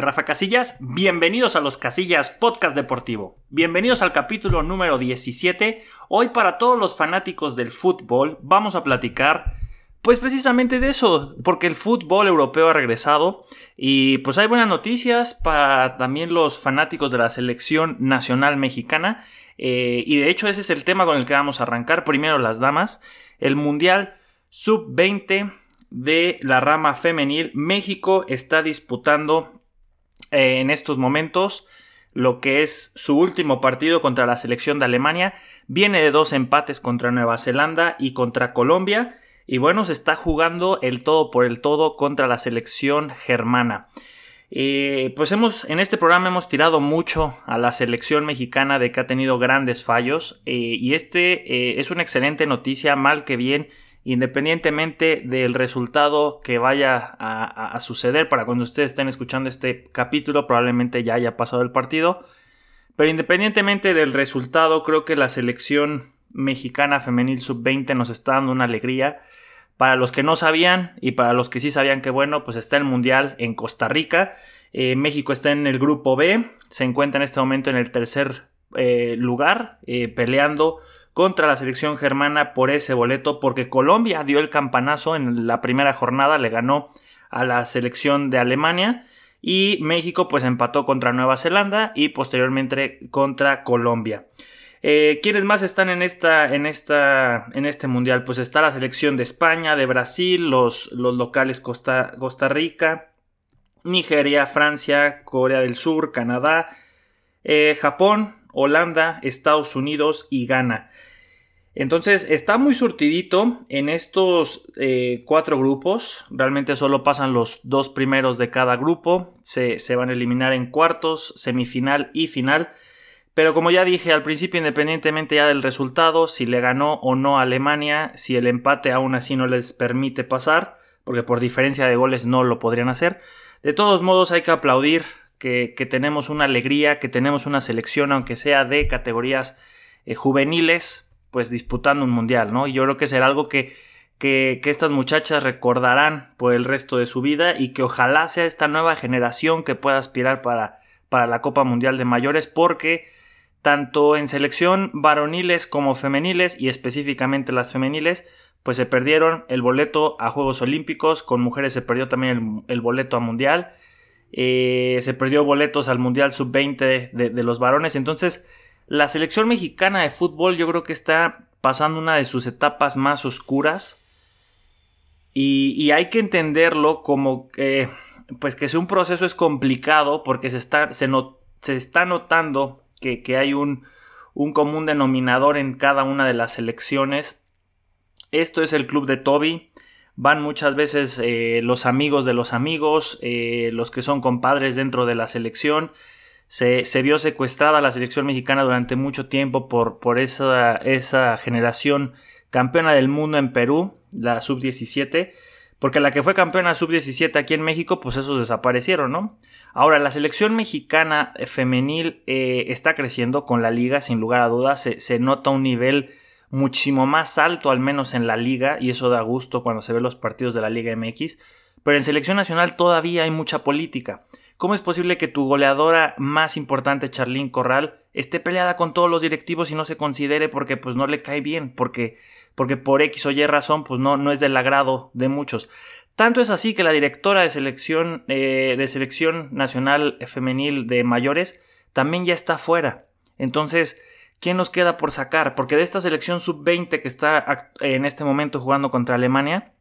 Rafa Casillas, bienvenidos a los Casillas Podcast Deportivo. Bienvenidos al capítulo número 17. Hoy para todos los fanáticos del fútbol vamos a platicar pues precisamente de eso, porque el fútbol europeo ha regresado y pues hay buenas noticias para también los fanáticos de la selección nacional mexicana eh, y de hecho ese es el tema con el que vamos a arrancar. Primero las damas, el Mundial Sub-20 de la rama femenil. México está disputando eh, en estos momentos lo que es su último partido contra la selección de Alemania. Viene de dos empates contra Nueva Zelanda y contra Colombia. Y bueno, se está jugando el todo por el todo contra la selección germana. Eh, pues hemos, en este programa hemos tirado mucho a la selección mexicana de que ha tenido grandes fallos. Eh, y este es una excelente noticia, mal que bien independientemente del resultado que vaya a, suceder para cuando ustedes estén escuchando este capítulo, probablemente ya haya pasado el partido. Pero independientemente del resultado, creo que la selección mexicana femenil sub-20 nos está dando una alegría. Para los que no sabían y para los que sí sabían que bueno, pues está el Mundial en Costa Rica. Eh, México está en el grupo B, se encuentra en este momento en el tercer eh, lugar, eh, peleando contra la selección germana por ese boleto porque Colombia dio el campanazo en la primera jornada, le ganó a la selección de Alemania y México pues empató contra Nueva Zelanda y posteriormente contra Colombia. Eh, ¿Quiénes más están en, esta, en, esta, en este mundial? Pues está la selección de España, de Brasil, los, los locales Costa, Costa Rica, Nigeria, Francia, Corea del Sur, Canadá, eh, Japón, Holanda, Estados Unidos y Ghana. Entonces está muy surtidito en estos eh, cuatro grupos. Realmente solo pasan los dos primeros de cada grupo. Se, van a eliminar en cuartos, semifinal y final. Pero como ya dije al principio, independientemente ya del resultado, si le ganó o no a Alemania, si el empate aún así no les permite pasar, porque por diferencia de goles no lo podrían hacer. De todos modos hay que aplaudir que, tenemos una alegría, que tenemos una selección, aunque sea de categorías eh, juveniles, pues disputando un mundial, ¿no? Y yo creo que será algo que, que, estas muchachas recordarán por el resto de su vida y que ojalá sea esta nueva generación que pueda aspirar para, para la Copa Mundial de Mayores porque tanto en selección varoniles como femeniles y específicamente las femeniles pues se perdieron el boleto a Juegos Olímpicos, con mujeres se perdió también el, boleto a Mundial, eh, se perdió boletos al Mundial Sub-20 de, de los varones, entonces la selección mexicana de fútbol yo creo que está pasando una de sus etapas más oscuras y, hay que entenderlo como que, pues que un proceso es complicado porque se está, se está notando que, hay un, un, común denominador en cada una de las selecciones. Esto es el club de Toby. Van muchas veces eh, los amigos de los amigos, eh, los que son compadres dentro de la selección se, vio secuestrada la selección mexicana durante mucho tiempo por, por esa, esa generación campeona del mundo en Perú, la sub-17, porque la que fue campeona sub-17 aquí en México, pues esos desaparecieron, ¿no? Ahora, la selección mexicana femenil eh, está creciendo con la liga, sin lugar a dudas, se, se, nota un nivel muchísimo más alto, al menos en la liga, y eso da gusto cuando se ven los partidos de la Liga MX, pero en selección nacional todavía hay mucha política. ¿Cómo es posible que tu goleadora más importante, Charlín Corral, esté peleada con todos los directivos y no se considere porque pues no le cae bien? Porque, porque por X o Y razón pues no, no es del agrado de muchos. Tanto es así que la directora de selección, eh, de selección nacional femenil de mayores también ya está fuera. Entonces, ¿quién nos queda por sacar? Porque de esta selección sub-20 que está en este momento jugando contra Alemania,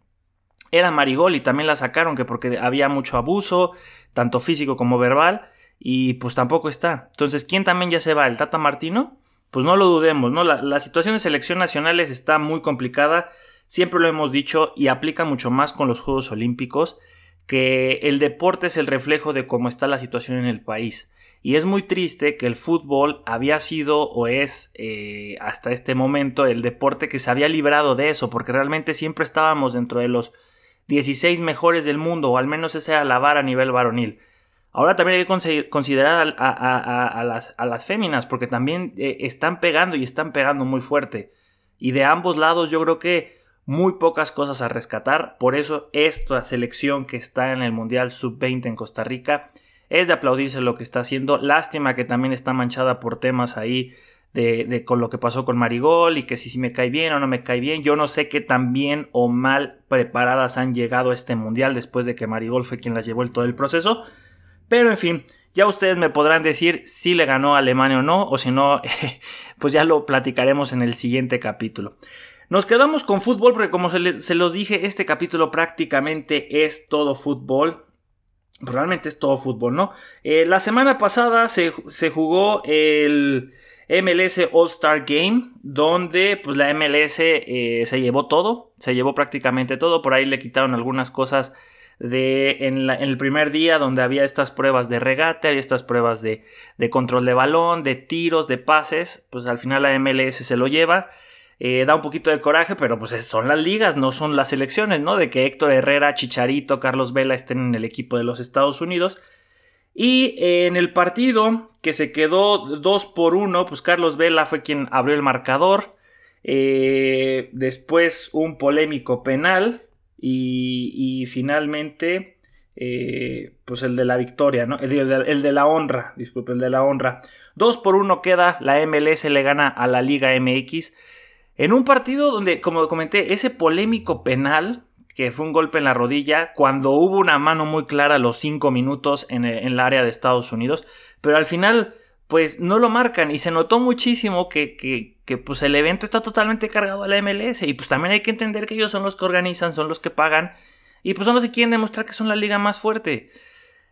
era Marigol y también la sacaron que porque había mucho abuso, tanto físico como verbal, y pues tampoco está. Entonces, ¿quién también ya se va? ¿El Tata Martino? Pues no lo dudemos, ¿no? La, situación de selección nacionales está muy complicada, siempre lo hemos dicho y aplica mucho más con los Juegos Olímpicos, que el deporte es el reflejo de cómo está la situación en el país. Y es muy triste que el fútbol había sido o es eh, hasta este momento el deporte que se había librado de eso, porque realmente siempre estábamos dentro de los 16 mejores del mundo, o al menos ese era la a nivel varonil. Ahora también hay que considerar a, las, a las, féminas, porque también eh, están pegando y están pegando muy fuerte. Y de ambos lados yo creo que muy pocas cosas a rescatar. Por eso esta selección que está en el Mundial Sub-20 en Costa Rica es de aplaudirse lo que está haciendo. Lástima que también está manchada por temas ahí de, con lo que pasó con Marigol y que si, si me cae bien o no me cae bien. Yo no sé qué tan bien o mal preparadas han llegado a este mundial después de que Marigol fue quien las llevó el todo el proceso. Pero en fin, ya ustedes me podrán decir si le ganó a Alemania o no, o si no, pues ya lo platicaremos en el siguiente capítulo. Nos quedamos con fútbol porque como se, los dije, este capítulo prácticamente es todo fútbol. Realmente es todo fútbol, ¿no? Eh, la semana pasada se, jugó el MLS All Star Game, donde pues la MLS eh, se llevó todo, se llevó prácticamente todo, por ahí le quitaron algunas cosas de en, el primer día donde había estas pruebas de regate, había estas pruebas de, de, control de balón, de tiros, de pases, pues al final la MLS se lo lleva. Eh, da un poquito de coraje, pero pues son las ligas, no son las elecciones, ¿no? De que Héctor Herrera, Chicharito, Carlos Vela estén en el equipo de los Estados Unidos. Y en el partido que se quedó 2 por 1, pues Carlos Vela fue quien abrió el marcador. Eh, después un polémico penal. Y, finalmente, eh, pues el de la victoria, ¿no? El de, el de, la honra, disculpe, el de la honra. 2 por 1 queda, la MLS le gana a la Liga MX. En un partido donde, como comenté, ese polémico penal, que fue un golpe en la rodilla, cuando hubo una mano muy clara a los 5 minutos en el, área de Estados Unidos, pero al final, pues no lo marcan y se notó muchísimo que, que, pues el evento está totalmente cargado a la MLS y pues también hay que entender que ellos son los que organizan, son los que pagan y pues son los que quieren demostrar que son la liga más fuerte.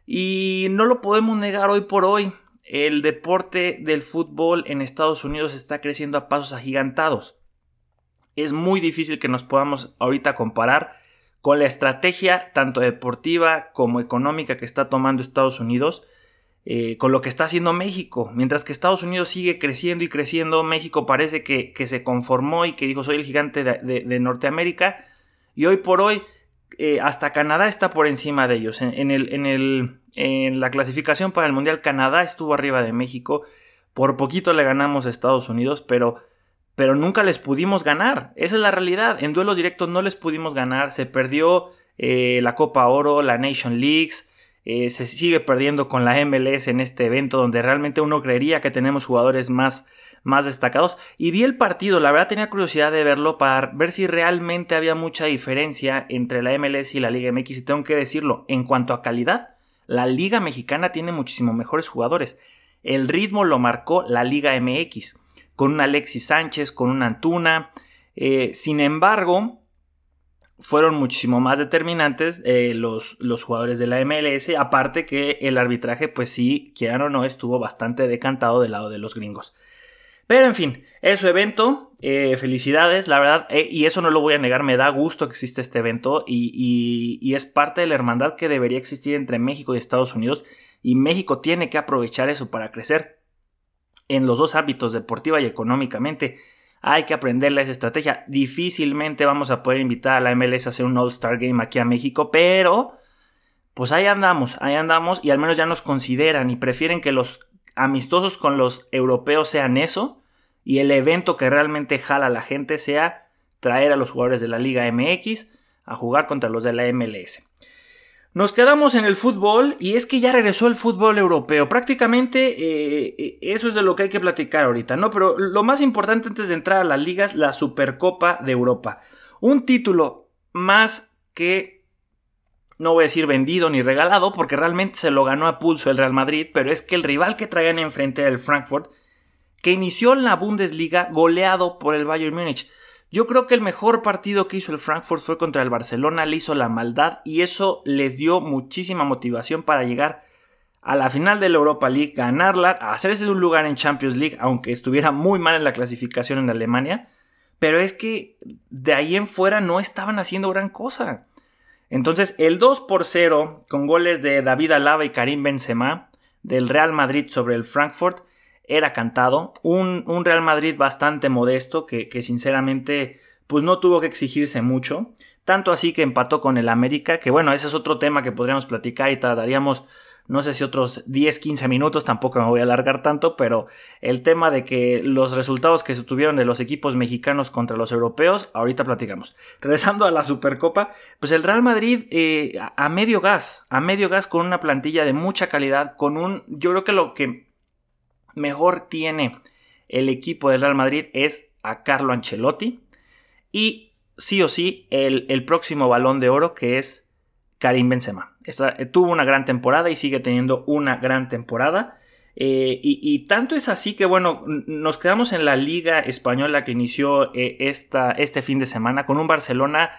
Y no lo podemos negar hoy por hoy. El deporte del fútbol en Estados Unidos está creciendo a pasos agigantados es muy difícil que nos podamos ahorita comparar con la estrategia tanto deportiva como económica que está tomando Estados Unidos eh, con lo que está haciendo México. Mientras que Estados Unidos sigue creciendo y creciendo, México parece que, se conformó y que dijo soy el gigante de, Norteamérica y hoy por hoy eh, hasta Canadá está por encima de ellos. En, en la clasificación para el Mundial Canadá estuvo arriba de México. Por poquito le ganamos a Estados Unidos, pero pero nunca les pudimos ganar. Esa es la realidad. En duelos directos no les pudimos ganar. Se perdió eh, la Copa Oro, la Nation Leagues. Eh, se sigue perdiendo con la MLS en este evento donde realmente uno creería que tenemos jugadores más, más destacados. Y vi el partido, la verdad tenía curiosidad de verlo para ver si realmente había mucha diferencia entre la MLS y la Liga MX. Y tengo que decirlo, en cuanto a calidad, la Liga Mexicana tiene muchísimo mejores jugadores. El ritmo lo marcó la Liga MX con un Alexis Sánchez, con un Antuna. Eh, sin embargo, fueron muchísimo más determinantes eh, los, los, jugadores de la MLS, aparte que el arbitraje, pues sí, quieran o no, estuvo bastante decantado del lado de los gringos. Pero en fin, es su evento, eh, felicidades, la verdad, y eso no lo voy a negar, me da gusto que existe este evento y, y es parte de la hermandad que debería existir entre México y Estados Unidos, y México tiene que aprovechar eso para crecer en los dos ámbitos, deportiva y económicamente. Hay que aprenderle esa estrategia. Difícilmente vamos a poder invitar a la MLS a hacer un All-Star Game aquí a México, pero pues ahí andamos, ahí andamos y al menos ya nos consideran y prefieren que los amistosos con los europeos sean eso y el evento que realmente jala a la gente sea traer a los jugadores de la Liga MX a jugar contra los de la MLS. Nos quedamos en el fútbol y es que ya regresó el fútbol europeo. Prácticamente eh, eh, eso es de lo que hay que platicar ahorita, ¿no? Pero lo más importante antes de entrar a las ligas, la Supercopa de Europa. Un título más que, no voy a decir vendido ni regalado, porque realmente se lo ganó a pulso el Real Madrid, pero es que el rival que traían enfrente era el Frankfurt, que inició en la Bundesliga goleado por el Bayern Múnich. Yo creo que el mejor partido que hizo el Frankfurt fue contra el Barcelona, le hizo la maldad y eso les dio muchísima motivación para llegar a la final de la Europa League, ganarla, hacerse de un lugar en Champions League, aunque estuviera muy mal en la clasificación en Alemania. Pero es que de ahí en fuera no estaban haciendo gran cosa. Entonces, el 2 por 0, con goles de David Alaba y Karim Benzema, del Real Madrid sobre el Frankfurt, era cantado. Un, Real Madrid bastante modesto que, sinceramente pues no tuvo que exigirse mucho. Tanto así que empató con el América, que bueno, ese es otro tema que podríamos platicar y tardaríamos no sé si otros 10, 15 minutos, tampoco me voy a alargar tanto, pero el tema de que los resultados que se tuvieron de los equipos mexicanos contra los europeos, ahorita platicamos. Regresando a la Supercopa, pues el Real Madrid eh, a medio gas, a medio gas con una plantilla de mucha calidad, con un, yo creo que lo que mejor tiene el equipo del Real Madrid es a Carlo Ancelotti y sí o sí el, el próximo balón de oro que es Karim Benzema. Eh, tuvo una gran temporada y sigue teniendo una gran temporada. Eh, y, tanto es así que, bueno, nos quedamos en la liga española que inició eh, esta, este fin de semana con un Barcelona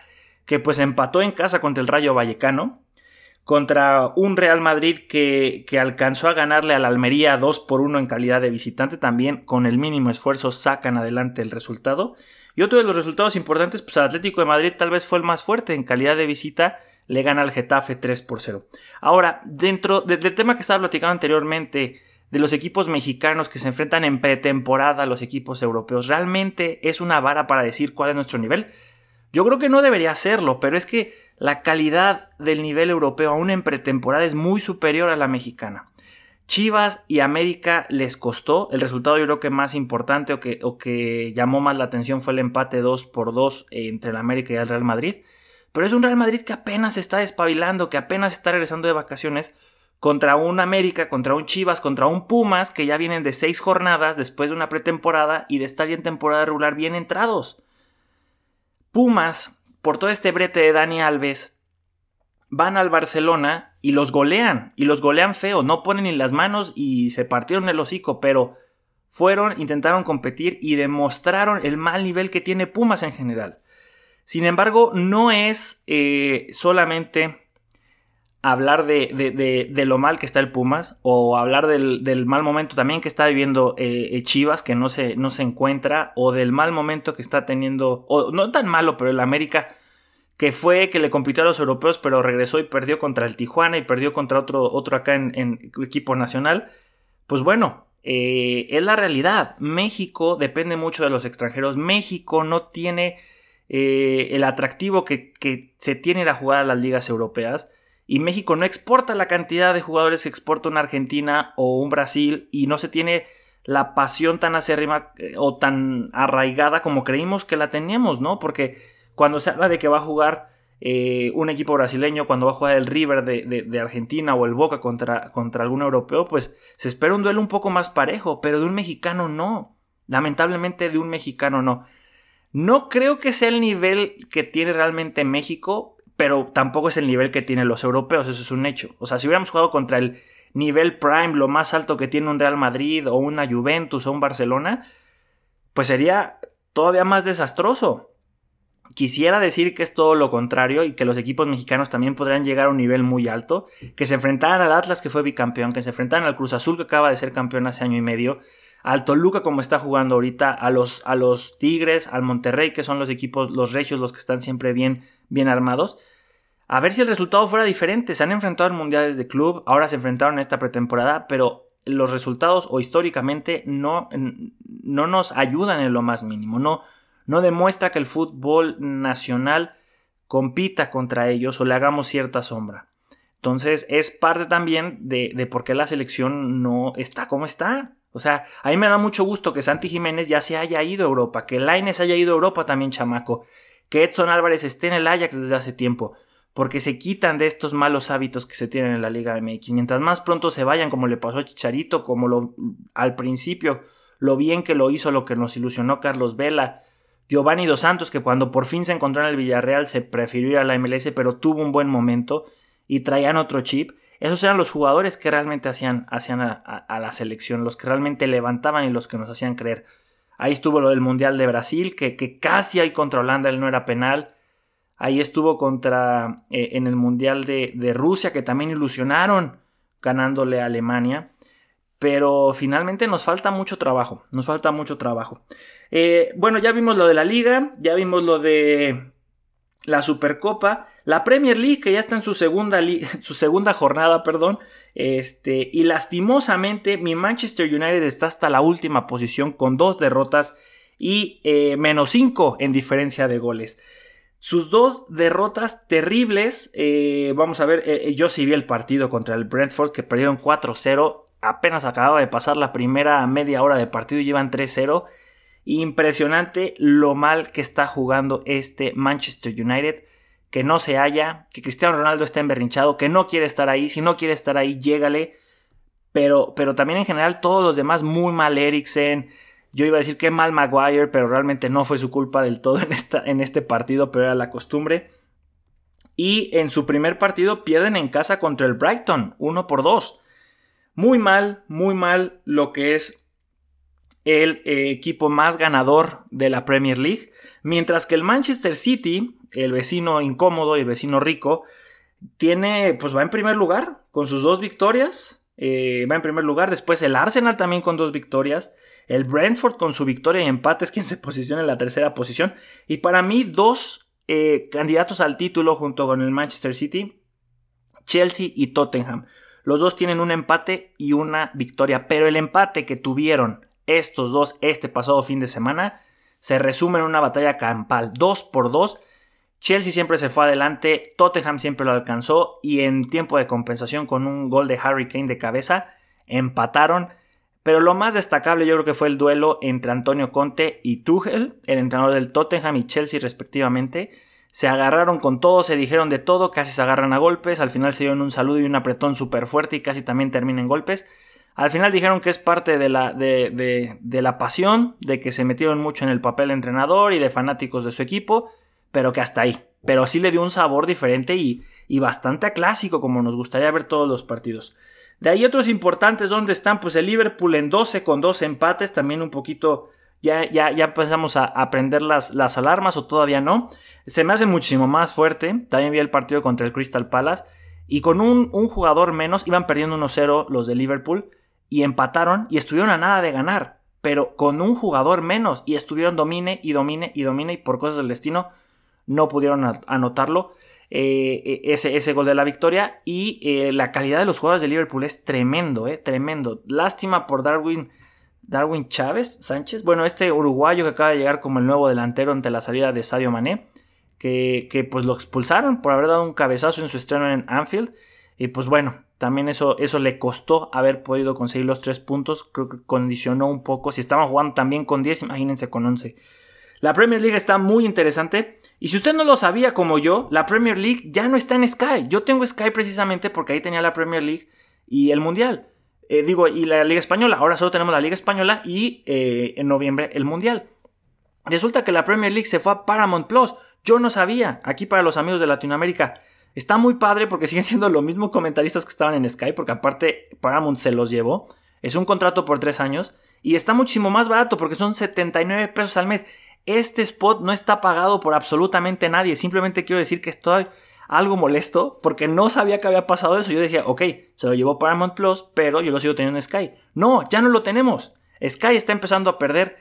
que pues empató en casa contra el Rayo Vallecano, contra un Real Madrid que, que alcanzó a ganarle a la Almería 2 por 1 en calidad de visitante, también con el mínimo esfuerzo sacan adelante el resultado. Y otro de los resultados importantes, pues Atlético de Madrid tal vez fue el más fuerte en calidad de visita, le gana al Getafe 3 por 0. Ahora, dentro del tema que estaba platicando anteriormente, de los equipos mexicanos que se enfrentan en pretemporada a los equipos europeos, ¿realmente es una vara para decir cuál es nuestro nivel? Yo creo que no debería serlo, pero es que la calidad del nivel europeo aún en pretemporada es muy superior a la mexicana. Chivas y América les costó. El resultado yo creo que más importante o que, o que llamó más la atención fue el empate 2 por 2 entre el América y el Real Madrid. Pero es un Real Madrid que apenas está despabilando, que apenas está regresando de vacaciones contra un América, contra un Chivas, contra un Pumas que ya vienen de seis jornadas después de una pretemporada y de estar ya en temporada regular bien entrados. Pumas, por todo este brete de Dani Alves, van al Barcelona y los golean, y los golean feo, no ponen ni las manos y se partieron el hocico, pero fueron, intentaron competir y demostraron el mal nivel que tiene Pumas en general. Sin embargo, no es eh, solamente hablar de, lo mal que está el Pumas o hablar del, mal momento también que está viviendo eh, Chivas, que no se, no se encuentra, o del mal momento que está teniendo, o no tan malo, pero el América, que fue que le compitió a los europeos, pero regresó y perdió contra el Tijuana y perdió contra otro, otro acá en, equipo nacional. Pues bueno, eh, es la realidad. México depende mucho de los extranjeros. México no tiene eh, el atractivo que, se tiene la jugada a las ligas europeas. Y México no exporta la cantidad de jugadores que exporta una Argentina o un Brasil y no se tiene la pasión tan acérrima eh, o tan arraigada como creímos que la teníamos, ¿no? Porque cuando se habla de que va a jugar eh, un equipo brasileño, cuando va a jugar el River de, Argentina o el Boca contra, contra algún europeo, pues se espera un duelo un poco más parejo, pero de un mexicano no. Lamentablemente de un mexicano no. No creo que sea el nivel que tiene realmente México, pero tampoco es el nivel que tienen los europeos, eso es un hecho. O sea, si hubiéramos jugado contra el nivel prime, lo más alto que tiene un Real Madrid o una Juventus o un Barcelona, pues sería todavía más desastroso. Quisiera decir que es todo lo contrario y que los equipos mexicanos también podrían llegar a un nivel muy alto, que se enfrentaran al Atlas que fue bicampeón, que se enfrentaran al Cruz Azul que acaba de ser campeón hace año y medio, al Toluca como está jugando ahorita, a los, a los Tigres, al Monterrey, que son los equipos, los regios, los que están siempre bien, bien armados. A ver si el resultado fuera diferente. Se han enfrentado en mundiales de club, ahora se enfrentaron en esta pretemporada, pero los resultados o históricamente no, no nos ayudan en lo más mínimo. No, no demuestra que el fútbol nacional compita contra ellos o le hagamos cierta sombra. Entonces es parte también de, de por qué la selección no está como está. O sea, a mí me da mucho gusto que Santi Jiménez ya se haya ido a Europa, que Laines haya ido a Europa también, chamaco, que Edson Álvarez esté en el Ajax desde hace tiempo, porque se quitan de estos malos hábitos que se tienen en la Liga MX. Mientras más pronto se vayan, como le pasó a Chicharito, como lo al principio, lo bien que lo hizo, lo que nos ilusionó Carlos Vela, Giovanni Dos Santos, que cuando por fin se encontró en el Villarreal se prefirió ir a la MLS, pero tuvo un buen momento y traían otro chip. Esos eran los jugadores que realmente hacían, hacían a, la selección, los que realmente levantaban y los que nos hacían creer. Ahí estuvo lo del Mundial de Brasil, que, que casi ahí contra Holanda él no era penal. Ahí estuvo contra eh, en el Mundial de, Rusia, que también ilusionaron ganándole a Alemania. Pero finalmente nos falta mucho trabajo. Nos falta mucho trabajo. Eh, bueno, ya vimos lo de la liga, ya vimos lo de la Supercopa, la Premier League que ya está en su segunda, su segunda jornada, perdón, este, y lastimosamente mi Manchester United está hasta la última posición con dos derrotas y eh, menos cinco en diferencia de goles. sus dos derrotas terribles. Eh, vamos a ver, eh, yo sí vi el partido contra el Brentford que perdieron 4-0. Apenas acababa de pasar la primera media hora de partido y llevan 3-0. Impresionante lo mal que está jugando este Manchester United. Que no se halla, que Cristiano Ronaldo está emberrinchado, que no quiere estar ahí. Si no quiere estar ahí, llégale. Pero, pero también en general todos los demás muy mal. Eriksen, yo iba a decir que mal Maguire, pero realmente no fue su culpa del todo en, esta, en este partido, pero era la costumbre. Y en su primer partido pierden en casa contra el Brighton, 1 por 2. Muy mal, muy mal lo que es el eh, equipo más ganador de la Premier League. Mientras que el Manchester City, el vecino incómodo y el vecino rico, tiene, pues va en primer lugar con sus dos victorias. Eh, va en primer lugar. Después el Arsenal también con dos victorias. El Brentford con su victoria y empate es quien se posiciona en la tercera posición. Y para mí, dos eh, candidatos al título junto con el Manchester City, Chelsea y Tottenham. Los dos tienen un empate y una victoria, pero el empate que tuvieron estos dos este pasado fin de semana se resume en una batalla campal, 2 por 2. Chelsea siempre se fue adelante, Tottenham siempre lo alcanzó y en tiempo de compensación con un gol de Harry Kane de cabeza empataron pero lo más destacable yo creo que fue el duelo entre Antonio Conte y Tuchel, el entrenador del Tottenham y Chelsea respectivamente. Se agarraron con todo, se dijeron de todo, casi se agarran a golpes, al final se dieron un saludo y un apretón súper fuerte y casi también terminan en golpes. Al final dijeron que es parte de la, de, la pasión, de que se metieron mucho en el papel de entrenador y de fanáticos de su equipo, pero que hasta ahí. Pero sí le dio un sabor diferente y, y bastante clásico como nos gustaría ver todos los partidos. De ahí otros importantes, ¿dónde están? Pues el Liverpool en 12 con dos empates, también un poquito, ya, ya, ya empezamos a, aprender las, las alarmas o todavía no. Se me hace muchísimo más fuerte, también vi el partido contra el Crystal Palace y con un, un jugador menos iban perdiendo 1-0 los de Liverpool y empataron y estuvieron a nada de ganar, pero con un jugador menos y estuvieron domine y domine y domine y por cosas del destino no pudieron anotarlo. Eh, e, ese, ese, gol de la victoria. Y eh, la calidad de los jugadores de Liverpool es tremendo, eh, tremendo. Lástima por Darwin, Darwin Chávez Sánchez. Bueno, este uruguayo que acaba de llegar como el nuevo delantero ante la salida de Sadio Mané. Que, que, pues lo expulsaron por haber dado un cabezazo en su estreno en Anfield. Y pues bueno, también eso, eso le costó haber podido conseguir los tres puntos. Creo que condicionó un poco. Si estaban jugando también con 10, imagínense con 11. La Premier League está muy interesante. Y si usted no lo sabía como yo, la Premier League ya no está en Sky. Yo tengo Sky precisamente porque ahí tenía la Premier League y el Mundial. Eh, digo, y la Liga Española. Ahora solo tenemos la Liga Española y eh, en noviembre el Mundial. Resulta que la Premier League se fue a Paramount Plus. Yo no sabía. Aquí para los amigos de Latinoamérica. Está muy padre porque siguen siendo los mismos comentaristas que estaban en Sky. Porque aparte Paramount se los llevó. Es un contrato por tres años. Y está muchísimo más barato porque son 79 pesos al mes. Este spot no está pagado por absolutamente nadie. Simplemente quiero decir que estoy algo molesto porque no sabía que había pasado eso. Yo decía, ok, se lo llevó Paramount Plus, pero yo lo sigo teniendo en Sky. No, ya no lo tenemos. Sky está empezando a perder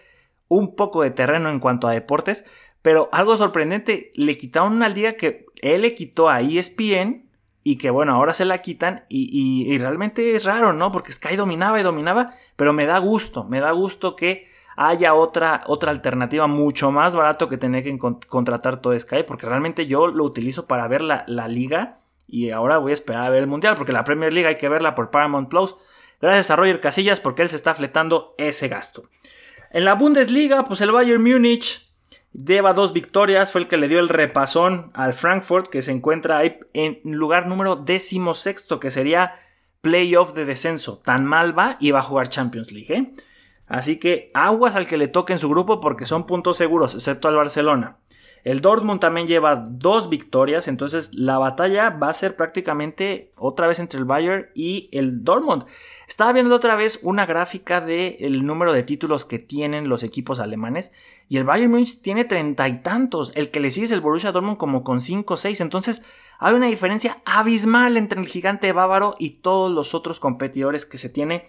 un poco de terreno en cuanto a deportes, pero algo sorprendente, le quitaron una liga que él le quitó a ESPN y que bueno, ahora se la quitan y, realmente es raro, ¿no? Porque Sky dominaba y dominaba, pero me da gusto, me da gusto que haya otra, otra alternativa mucho más barato que tener que contratar todo Sky, porque realmente yo lo utilizo para ver la, liga y ahora voy a esperar a ver el mundial, porque la Premier League hay que verla por Paramount Plus. Gracias a Roger Casillas porque él se está fletando ese gasto. En la Bundesliga, pues el Bayern Múnich lleva dos victorias, fue el que le dio el repasón al Frankfurt, que se encuentra ahí en lugar número sexto que sería playoff de descenso. Tan mal va y va a jugar Champions League. ¿eh? Así que aguas al que le toque en su grupo porque son puntos seguros, excepto al Barcelona. El Dortmund también lleva dos victorias, entonces la batalla va a ser prácticamente otra vez entre el Bayern y el Dortmund. Estaba viendo otra vez una gráfica del número de títulos que tienen los equipos alemanes y el Bayern Munich tiene treinta y tantos. El que le sigue es el Borussia Dortmund como con cinco o seis. Entonces hay una diferencia abismal entre el gigante bávaro y todos los otros competidores que se tiene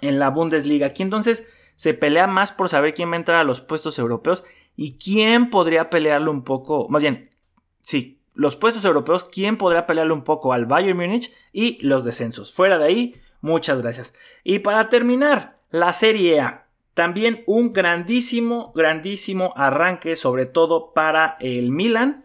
en la Bundesliga. Aquí entonces se pelea más por saber quién va a entrar a los puestos europeos y quién podría pelearlo un poco, más bien, sí, los puestos europeos, quién podría pelearlo un poco al Bayern Múnich y los descensos. Fuera de ahí, muchas gracias. Y para terminar, la Serie A. También un grandísimo, grandísimo arranque, sobre todo para el Milan,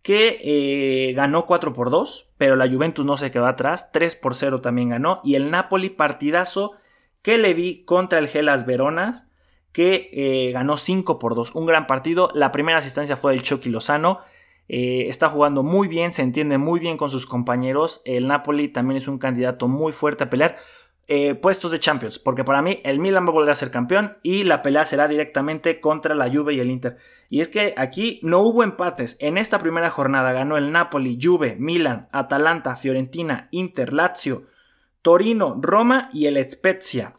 que eh, ganó 4 por 2, pero la Juventus no se quedó atrás, 3 por 0 también ganó, y el Napoli partidazo que le vi contra el Gelas Veronas, que eh, ganó 5 por 2, un gran partido, la primera asistencia fue del Chucky Lozano, eh, está jugando muy bien, se entiende muy bien con sus compañeros, el Napoli también es un candidato muy fuerte a pelear, eh, puestos de Champions, porque para mí el Milan va a volver a ser campeón y la pelea será directamente contra la Juve y el Inter. Y es que aquí no hubo empates. En esta primera jornada ganó el Napoli, Juve, Milan, Atalanta, Fiorentina, Inter, Lazio, Torino, Roma y el Spezia.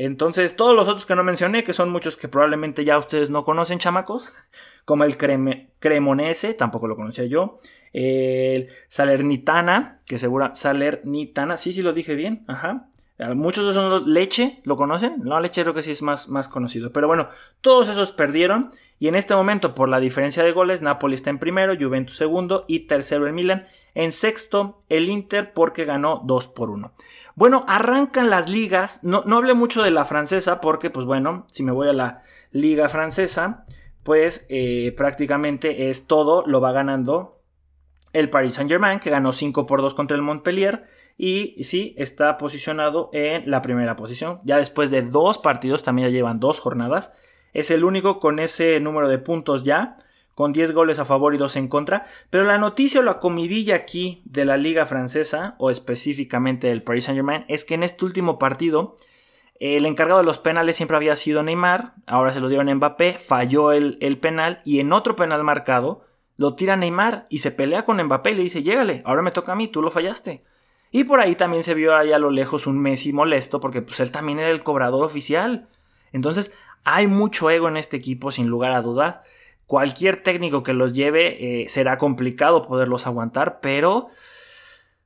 Entonces, todos los otros que no mencioné, que son muchos que probablemente ya ustedes no conocen, chamacos, como el Cremonese, tampoco lo conocía yo, el Salernitana, que segura, Salernitana, sí, sí lo dije bien, ajá, Muchos de esos son Leche, ¿lo conocen? No, Leche creo que sí es más, más conocido. Pero bueno, todos esos perdieron. Y en este momento, por la diferencia de goles, Napoli está en primero, Juventus segundo y tercero el Milan. En sexto, el Inter porque ganó 2 por 1. Bueno, arrancan las ligas. No, no hablé mucho de la francesa porque, pues bueno, si me voy a la liga francesa, pues eh, prácticamente es todo, lo va ganando el Paris Saint Germain, que ganó 5 por 2 contra el Montpellier y sí está posicionado en la primera posición. Ya después de dos partidos, también ya llevan dos jornadas. Es el único con ese número de puntos ya, con 10 goles a favor y 2 en contra. Pero la noticia o la comidilla aquí de la liga francesa, o específicamente del Paris Saint Germain, es que en este último partido el encargado de los penales siempre había sido Neymar, ahora se lo dieron a Mbappé, falló el, penal y en otro penal marcado lo tira Neymar y se pelea con Mbappé y le dice, llégale, ahora me toca a mí, tú lo fallaste. Y por ahí también se vio ahí a lo lejos un Messi molesto porque pues él también era el cobrador oficial. Entonces hay mucho ego en este equipo sin lugar a dudas. Cualquier técnico que los lleve eh, será complicado poderlos aguantar, pero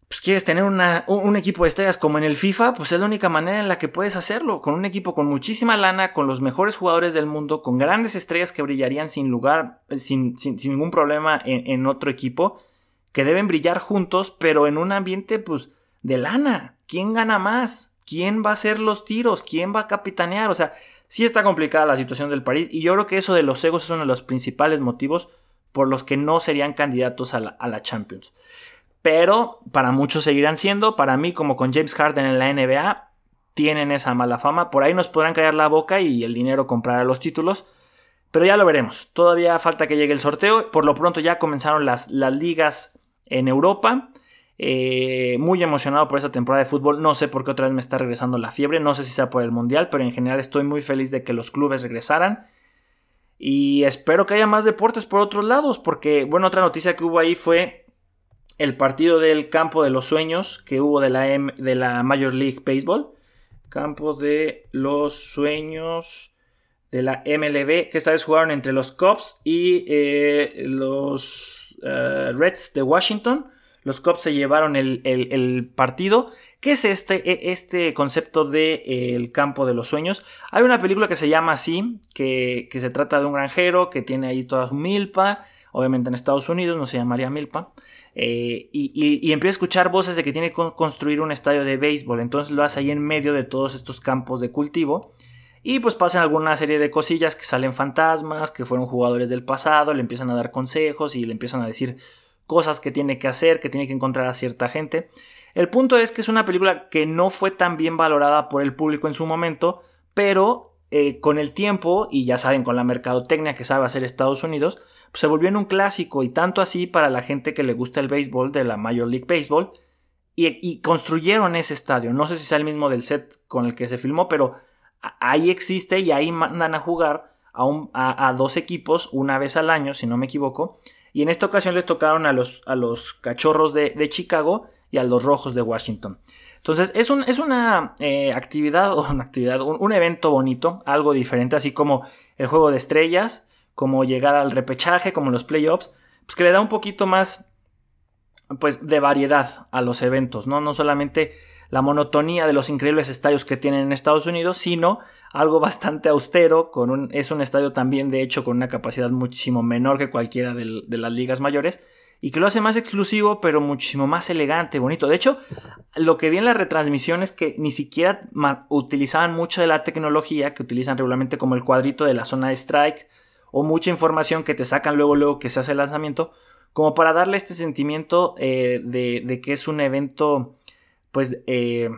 pues quieres tener un, equipo de estrellas como en el FIFA, pues es la única manera en la que puedes hacerlo, con un equipo con muchísima lana, con los mejores jugadores del mundo, con grandes estrellas que brillarían sin lugar, sin, sin, ningún problema en, en otro equipo que deben brillar juntos, pero en un ambiente pues de lana. ¿Quién gana más? ¿Quién va a hacer los tiros? ¿Quién va a capitanear? O sea, sí está complicada la situación del París y yo creo que eso de los egos es uno de los principales motivos por los que no serían candidatos a la, Champions. Pero para muchos seguirán siendo, para mí como con James Harden en la NBA, tienen esa mala fama. Por ahí nos podrán callar la boca y el dinero comprará los títulos. Pero ya lo veremos. Todavía falta que llegue el sorteo. Por lo pronto ya comenzaron las ligas en Europa. Eh, muy emocionado por esta temporada de fútbol. No sé por qué otra vez me está regresando la fiebre. No sé si sea por el Mundial, pero en general estoy muy feliz de que los clubes regresaran. Y espero que haya más deportes por otros lados, porque, bueno, otra noticia que hubo ahí fue el partido del campo de los sueños que hubo de la, de la Major League Baseball. Campo de los sueños de la MLB, que esta vez jugaron entre los Cubs y eh, los eh, Reds de Washington. Los Cubs se llevaron el, partido. ¿Qué es este, e, este concepto de eh, campo de los sueños? Hay una película que se llama así, que, se trata de un granjero que tiene ahí toda milpa. Obviamente en Estados Unidos no se llamaría milpa. Eh, y, empieza a escuchar voces de que tiene que construir un estadio de béisbol. Entonces lo hace ahí en medio de todos estos campos de cultivo. Y pues pasan alguna serie de cosillas que salen fantasmas, que fueron jugadores del pasado, le empiezan a dar consejos y le empiezan a decir cosas que tiene que hacer, que tiene que encontrar a cierta gente. El punto es que es una película que no fue tan bien valorada por el público en su momento, pero eh, con el tiempo, y ya saben, con la mercadotecnia que sabe hacer Estados Unidos, pues se volvió en un clásico y tanto así para la gente que le gusta el béisbol de la Major League Baseball. Y, y construyeron ese estadio. No sé si sea el mismo del set con el que se filmó, pero ahí existe y ahí mandan a jugar a, dos equipos una vez al año, si no me equivoco. Y en esta ocasión les tocaron a los, a los cachorros de, Chicago y a los rojos de Washington. Entonces es, un, es una eh, actividad o una actividad, un, evento bonito, algo diferente, así como el juego de estrellas, como llegar al repechaje, como los playoffs, pues que le da un poquito más pues de variedad a los eventos, ¿no? No solamente la monotonía de los increíbles estadios que tienen en Estados Unidos, sino algo bastante austero, con un, es un estadio también de hecho con una capacidad muchísimo menor que cualquiera de, las ligas mayores y que lo hace más exclusivo, pero muchísimo más elegante, bonito. De hecho, lo que vi en la retransmisión es que ni siquiera utilizaban mucho de la tecnología que utilizan regularmente como el cuadrito de la zona de strike o mucha información que te sacan luego luego que se hace el lanzamiento como para darle este sentimiento eh, de, que es un evento, pues, eh,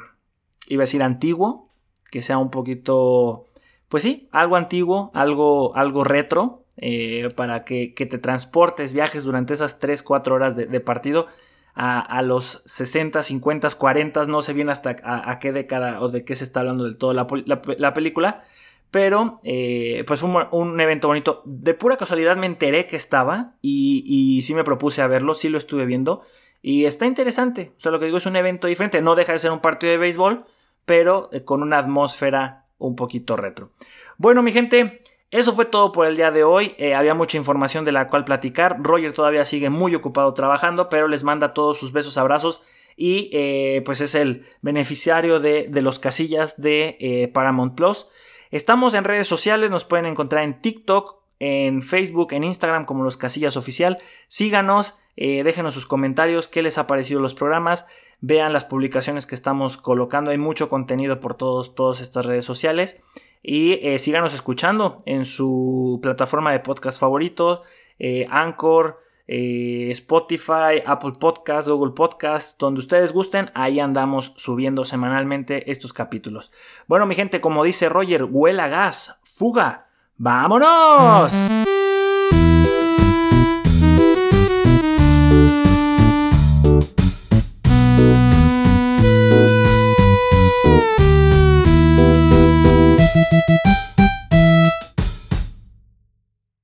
iba a decir antiguo, que sea un poquito, pues sí, algo antiguo, algo, algo retro, eh, para que, te transportes, viajes durante esas 3-4 horas de, partido a, los 60, 50, 40, no sé bien hasta a, qué década o de qué se está hablando del todo la película, pero eh, pues fue un, evento bonito. De pura casualidad me enteré que estaba y, y, sí me propuse a verlo, sí lo estuve viendo. Y está interesante. O sea, lo que digo es un evento diferente. No deja de ser un partido de béisbol, pero eh, con una atmósfera un poquito retro. Bueno, mi gente, eso fue todo por el día de hoy. Eh, había mucha información de la cual platicar. Roger todavía sigue muy ocupado trabajando, pero les manda todos sus besos, abrazos. Y pues es el beneficiario de, de los casillas de Paramount Plus. Estamos en redes sociales, nos pueden encontrar en TikTok, en Facebook, en Instagram como Los Casillas Oficial. Síganos, eh, déjenos sus comentarios, qué les ha parecido los programas, vean las publicaciones que estamos colocando, hay mucho contenido por todos, todas estas redes sociales. Y eh, síganos escuchando en su plataforma de podcast favorito, eh, Anchor, eh, Spotify, Apple Podcast, Google Podcast, donde ustedes gusten, ahí andamos subiendo semanalmente estos capítulos. Bueno, mi gente, como dice Roger, huela gas, fuga, vámonos.